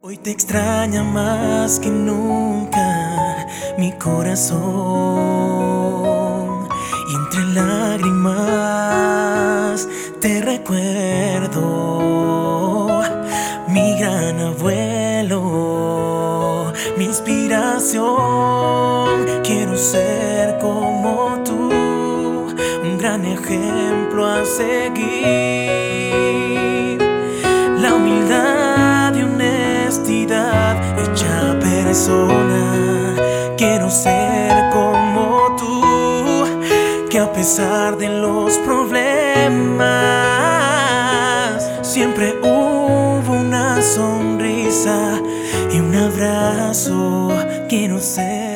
Hoy te extraña más que nunca mi corazón y entre lágrimas te recuerdo mi gran abuelo, mi inspiración. Quiero ser como tú, un gran ejemplo a seguir. Persona. Quiero ser como tú, que a pesar de los problemas, siempre hubo una sonrisa y un abrazo. Quiero ser